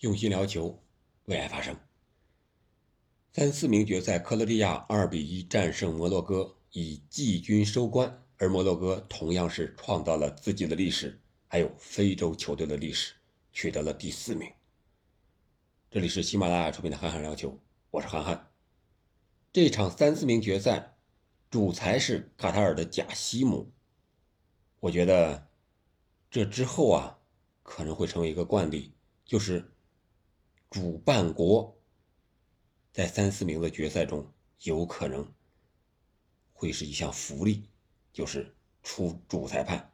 用心聊球，为爱发声。三四名决赛，克罗地亚二比一战胜摩洛哥，以季军收官。而摩洛哥同样是创造了自己的历史，还有非洲球队的历史，取得了第四名。这里是喜马拉雅出品的《憨憨聊球》，我是憨憨。这场三四名决赛，主裁是卡塔尔的贾西姆。我觉得这之后啊，可能会成为一个惯例，就是主办国在三四名的决赛中有可能会是一项福利。就是出主裁判。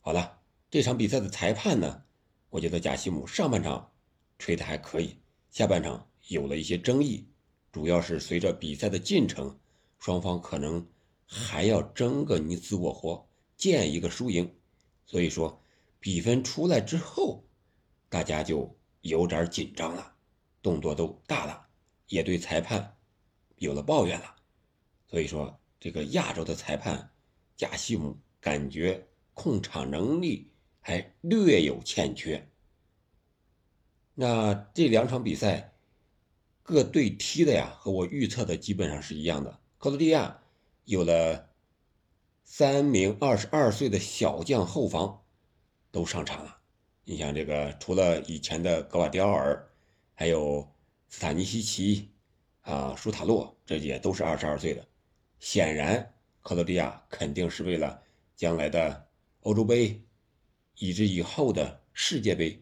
好了，这场比赛的裁判呢，我觉得贾西姆上半场吹的还可以，下半场有了一些争议，主要是随着比赛的进程，双方可能还要争个你死我活，见一个输赢，所以说比分出来之后，大家就有点紧张了，动作都大了，也对裁判有了抱怨了，所以说。这个亚洲的裁判贾西姆感觉控场能力还略有欠缺。那这两场比赛各队踢的呀，和我预测的基本上是一样的。克罗地亚有了三名二十二岁的小将后防都上场了。你像这个，除了以前的格瓦迪奥尔，还有斯塔尼西奇啊、舒塔洛，这些都是二十二岁的。显然，克罗地亚肯定是为了将来的欧洲杯，以至以后的世界杯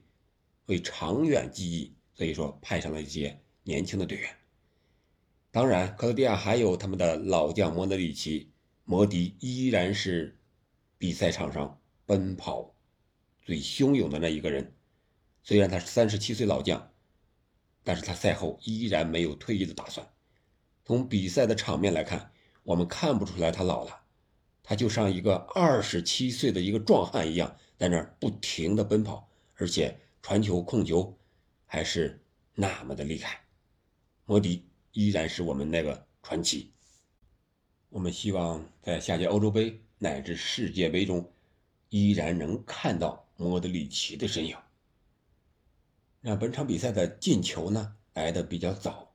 为长远记忆，所以说派上了一些年轻的队员。当然，克罗地亚还有他们的老将莫德里奇，摩迪依然是比赛场上奔跑最汹涌的那一个人。虽然他是三十七岁老将，但是他赛后依然没有退役的打算。从比赛的场面来看。我们看不出来他老了，他就像一个二十七岁的一个壮汉一样，在那儿不停的奔跑，而且传球控球还是那么的厉害。摩迪依然是我们那个传奇。我们希望在下届欧洲杯乃至世界杯中，依然能看到莫德里奇的身影。那本场比赛的进球呢，来的比较早，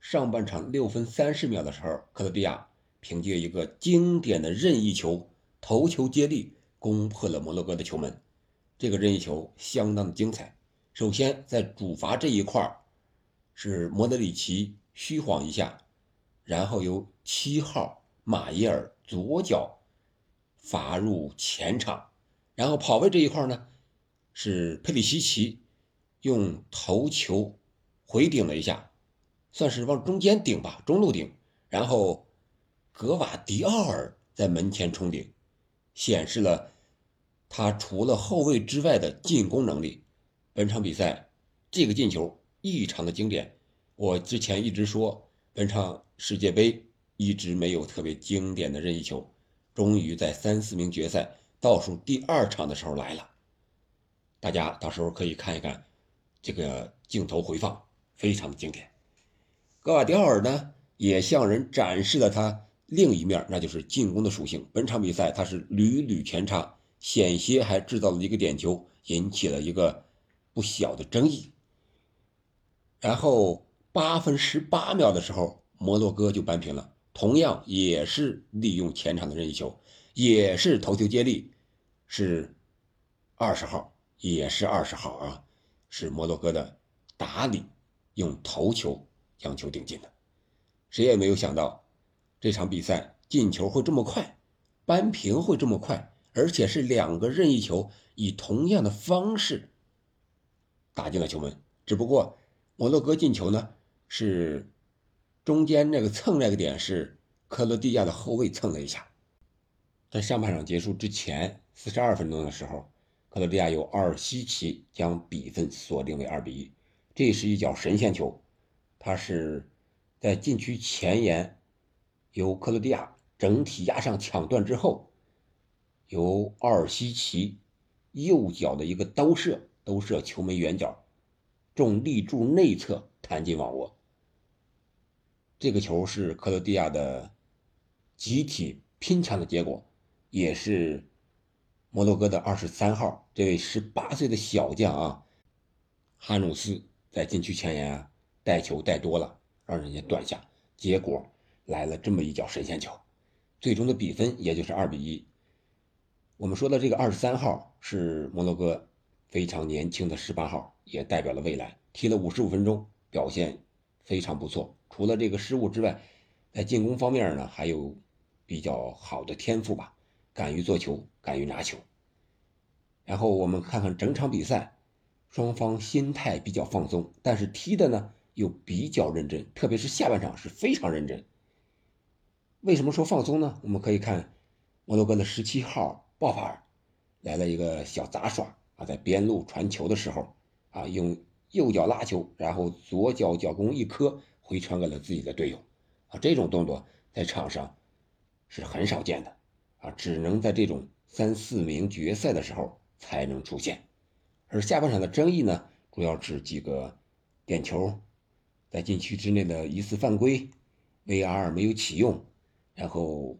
上半场六分三十秒的时候，克罗地亚。凭借一个经典的任意球头球接力，攻破了摩洛哥的球门。这个任意球相当的精彩。首先在主罚这一块是莫德里奇虚晃一下，然后由七号马耶尔左脚罚入前场。然后跑位这一块呢，是佩里西奇用头球回顶了一下，算是往中间顶吧，中路顶，然后。格瓦迪奥尔在门前冲顶，显示了他除了后卫之外的进攻能力。本场比赛这个进球异常的经典。我之前一直说，本场世界杯一直没有特别经典的任意球，终于在三四名决赛倒数第二场的时候来了。大家到时候可以看一看这个镜头回放，非常的经典。格瓦迪奥尔呢，也向人展示了他。另一面，那就是进攻的属性。本场比赛他是屡屡前插，险些还制造了一个点球，引起了一个不小的争议。然后八分十八秒的时候，摩洛哥就扳平了，同样也是利用前场的任意球，也是头球接力，是二十号，也是二十号啊，是摩洛哥的达里用头球将球顶进的，谁也没有想到。这场比赛进球会这么快，扳平会这么快，而且是两个任意球以同样的方式打进了球门。只不过摩洛哥进球呢，是中间那个蹭那个点是克罗地亚的后卫蹭了一下。在上半场结束之前四十二分钟的时候，克罗地亚由奥尔西奇将比分锁定为二比一。这是一脚神仙球，他是在禁区前沿。由克罗地亚整体压上抢断之后，由奥尔西奇右脚的一个兜射，兜射球门远角，中立柱内侧弹进网窝。这个球是克罗地亚的集体拼抢的结果，也是摩洛哥的二十三号这位十八岁的小将啊，哈努斯在禁区前沿啊带球带多了，让人家断下，结果来了这么一脚神仙球，最终的比分也就是二比一。我们说的这个二十三号是摩洛哥非常年轻的十八号，也代表了未来，踢了五十五分钟，表现非常不错。除了这个失误之外，在进攻方面呢，还有比较好的天赋吧，敢于做球，敢于拿球。然后我们看看整场比赛，双方心态比较放松，但是踢的呢又比较认真，特别是下半场是非常认真。为什么说放松呢？我们可以看摩洛哥的十七号鲍法尔来了一个小杂耍啊，在边路传球的时候啊，用右脚拉球，然后左脚脚弓一磕，回传给了自己的队友。啊，这种动作在场上是很少见的，啊，只能在这种三四名决赛的时候才能出现。而下半场的争议呢，主要指几个点球在禁区之内的疑似犯规，VR 没有启用，然后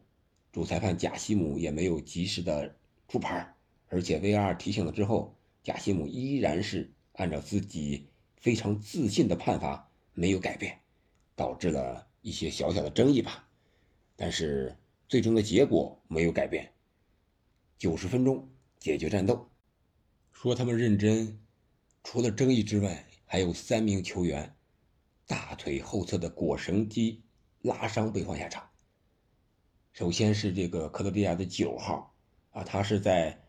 主裁判贾西姆也没有及时的出牌，而且 VR 提醒了之后，贾西姆依然是按照自己非常自信的判罚没有改变，导致了。一些小小的争议吧，但是最终的结果没有改变。九十分钟解决战斗，说他们认真，除了争议之外，还有三名球员大腿后侧的腘绳肌拉伤被换下场。首先是这个克罗地亚的九号啊，他是在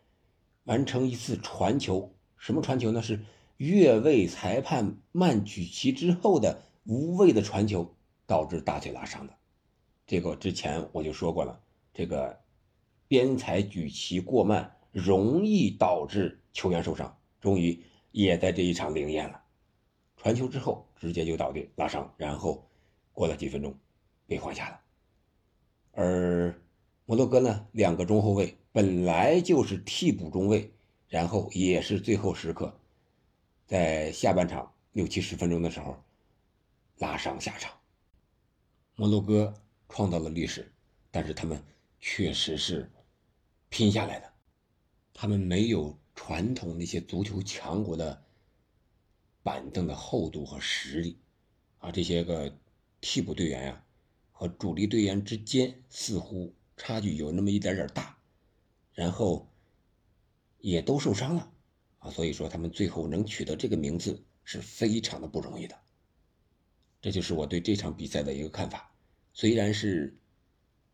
完成一次传球，什么传球呢？是越位裁判慢举旗之后的无谓的传球。导致大腿拉伤的，这个之前我就说过了。这个边裁举旗过慢，容易导致球员受伤。终于也在这一场灵验了，传球之后直接就倒地拉伤，然后过了几分钟被换下了。而摩洛哥呢，两个中后卫本来就是替补中卫，然后也是最后时刻，在下半场六七十分钟的时候拉伤下场。摩洛哥创造了历史，但是他们确实是拼下来的。他们没有传统那些足球强国的板凳的厚度和实力啊，这些个替补队员呀和主力队员之间似乎差距有那么一点点大，然后也都受伤了啊，所以说他们最后能取得这个名次是非常的不容易的。这就是我对这场比赛的一个看法。虽然是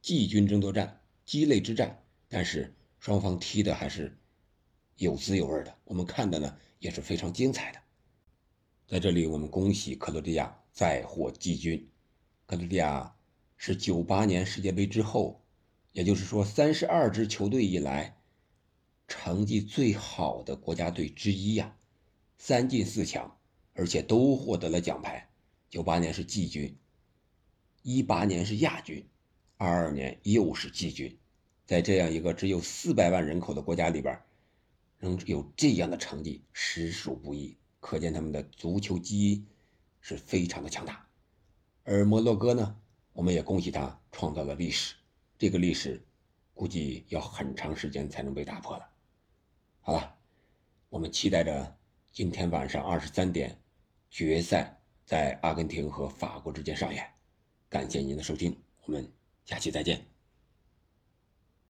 季军争夺战、鸡肋之战，但是双方踢的还是有滋有味的。我们看的呢也是非常精彩的。在这里，我们恭喜克罗地亚再获季军。克罗地亚是九八年世界杯之后，也就是说三十二支球队以来成绩最好的国家队之一呀，三进四强，而且都获得了奖牌。九八年是季军。一八年是亚军，二二年又是季军，在这样一个只有四百万人口的国家里边，能有这样的成绩实属不易，可见他们的足球基因是非常的强大。而摩洛哥呢，我们也恭喜他创造了历史，这个历史估计要很长时间才能被打破了。好了，我们期待着今天晚上二十三点决赛在阿根廷和法国之间上演。感谢您的收听，我们下期再见。